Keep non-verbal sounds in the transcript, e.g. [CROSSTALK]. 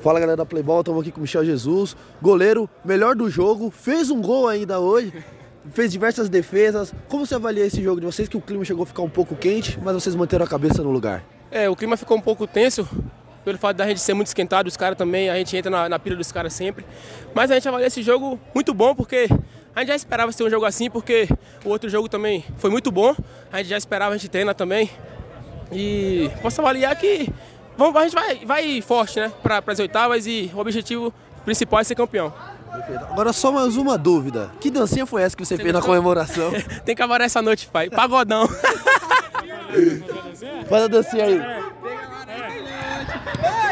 Fala galera da Playball, estamos aqui com o Michel Jesus, goleiro, melhor do jogo, fez um gol ainda hoje, [LAUGHS] fez diversas defesas. Como você avalia esse jogo de vocês? Que o clima chegou a ficar um pouco quente, mas vocês manteram a cabeça no lugar. É, o clima ficou um pouco tenso, pelo fato da gente ser muito esquentado, os caras também, a gente entra na, na pilha dos caras sempre. Mas a gente avalia esse jogo muito bom, porque a gente já esperava ser um jogo assim, porque o outro jogo também foi muito bom, a gente já esperava, a gente treina também. E posso avaliar que vamos, a gente vai, vai forte, né? Para as oitavas e o objetivo principal é ser campeão. Agora só mais uma dúvida. Que dancinha foi essa que você, você fez na comemoração? [LAUGHS] Tem que acabar essa noite, pai. Pagodão. Faz a dancinha aí. É.